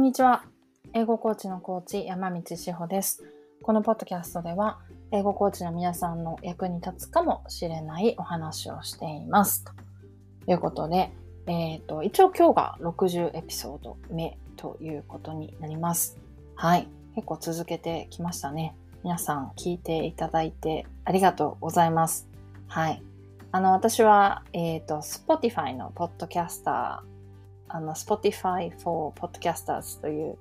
んにちは。英語コーチのコーチ、山道志保です。このポッドキャストでは、英語コーチの皆さんの役に立つかもしれないお話をしています。ということで、えっ、ー、と、一応今日が60エピソード目ということになります。はい。結構続けてきましたね。皆さん聞いていただいてありがとうございます。はい。あの、私は、えっ、ー、と、Spotify のポッドキャスター、あの、Spotify for Podcasters という、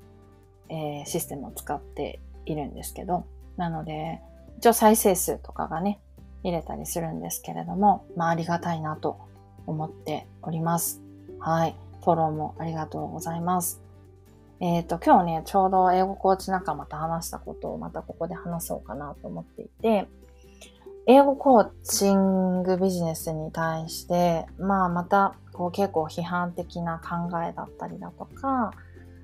えー、システムを使っているんですけど、なので、一応再生数とかがね、入れたりするんですけれども、まあありがたいなと思っております。はい。フォローもありがとうございます。えっ、ー、と、今日ね、ちょうど英語コーチ仲間と話したことをまたここで話そうかなと思っていて、英語コーチングビジネスに対して、まあまたこう結構批判的な考えだったりだとか、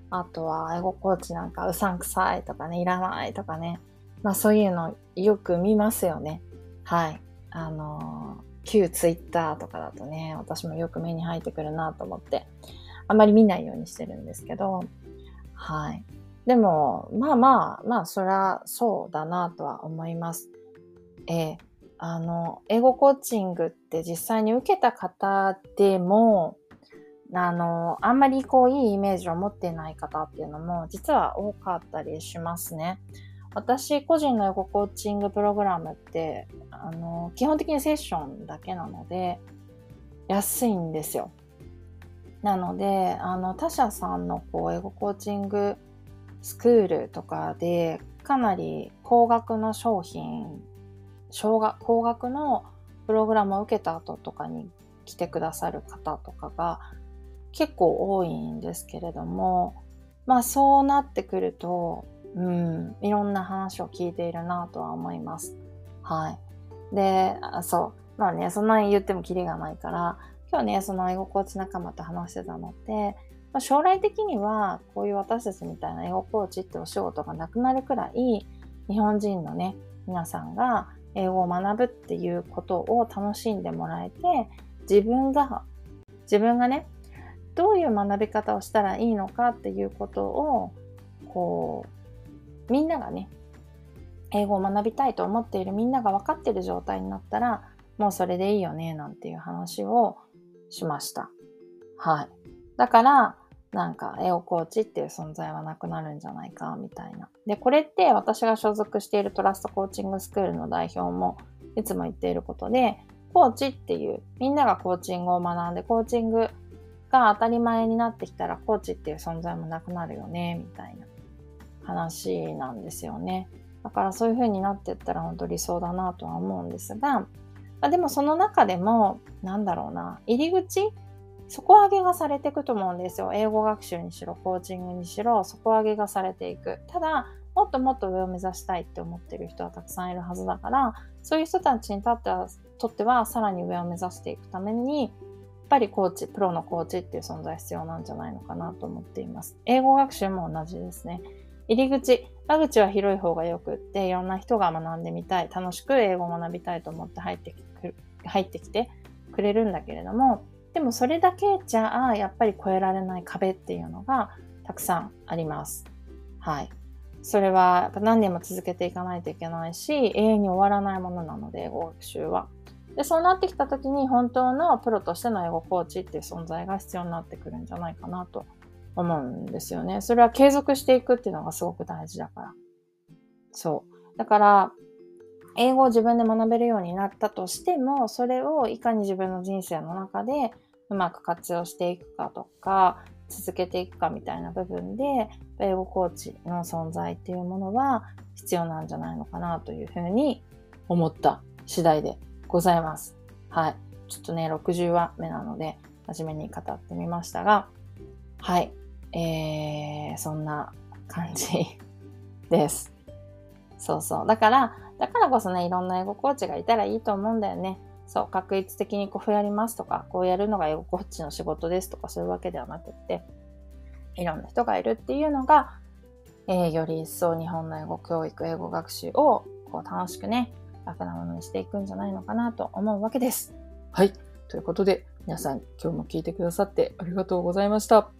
あとは英語コーチなんかうさんくさいとかね、いらないとかね、まあそういうのよく見ますよね。はい。あの、旧ツイッターとかだとね、私もよく目に入ってくるなと思って、あんまり見ないようにしてるんですけど、はい。でも、まあまあ、まあそりゃそうだなとは思います。えー、あの、英語コーチングって実際に受けた方でも、あの、あんまりこういいイメージを持ってない方っていうのも実は多かったりしますね。私個人の英語コーチングプログラムって、あの、基本的にセッションだけなので、安いんですよ。なので、あの、他社さんのこう、英語コーチングスクールとかで、かなり高額の商品小学高額のプログラムを受けた後とかに来てくださる方とかが結構多いんですけれども、まあそうなってくると、うん、いろんな話を聞いているなとは思います。はい。で、あそう。まあね、そんなに言ってもキリがないから、今日ね、その英語コーチ仲間と話してたのって、ま、将来的にはこういう私たちみたいな英語コーチってお仕事がなくなるくらい、日本人のね、皆さんが英語を学ぶっていうことを楽しんでもらえて、自分が、自分がね、どういう学び方をしたらいいのかっていうことを、こう、みんながね、英語を学びたいと思っているみんなが分かってる状態になったら、もうそれでいいよね、なんていう話をしました。はい。だから、なんか、エオコーチっていう存在はなくなるんじゃないか、みたいな。で、これって私が所属しているトラストコーチングスクールの代表もいつも言っていることで、コーチっていう、みんながコーチングを学んで、コーチングが当たり前になってきたら、コーチっていう存在もなくなるよね、みたいな話なんですよね。だからそういう風になってったら本当理想だなとは思うんですが、まあ、でもその中でも、なんだろうな、入り口底上げがされていくと思うんですよ。英語学習にしろ、コーチングにしろ、底上げがされていく。ただ、もっともっと上を目指したいって思ってる人はたくさんいるはずだから、そういう人たちにとっては、とってはさらに上を目指していくために、やっぱりコーチ、プロのコーチっていう存在必要なんじゃないのかなと思っています。英語学習も同じですね。入り口、間口は広い方がよくって、いろんな人が学んでみたい、楽しく英語を学びたいと思って入ってき入ってきてくれるんだけれども、でもそれだけじゃあ、やっぱり越えられない壁っていうのがたくさんあります。はい。それは何年も続けていかないといけないし、永遠に終わらないものなので、英語学習は。で、そうなってきた時に本当のプロとしての英語コーチっていう存在が必要になってくるんじゃないかなと思うんですよね。それは継続していくっていうのがすごく大事だから。そう。だから、英語を自分で学べるようになったとしても、それをいかに自分の人生の中でうまく活用していくかとか、続けていくかみたいな部分で、英語コーチの存在っていうものは必要なんじゃないのかなというふうに思った次第でございます。はい。ちょっとね、60話目なので、真面目に語ってみましたが、はい。えー、そんな感じ です。そうそう。だから、だからこそね、いろんな英語コーチがいたらいいと思うんだよね。そう、確率的にこうやりますとか、こうやるのが英語コーチの仕事ですとか、そういうわけではなくって、いろんな人がいるっていうのが、えー、より一層日本の英語教育、英語学習をこう楽しくね、楽なものにしていくんじゃないのかなと思うわけです。はい。ということで、皆さん今日も聞いてくださってありがとうございました。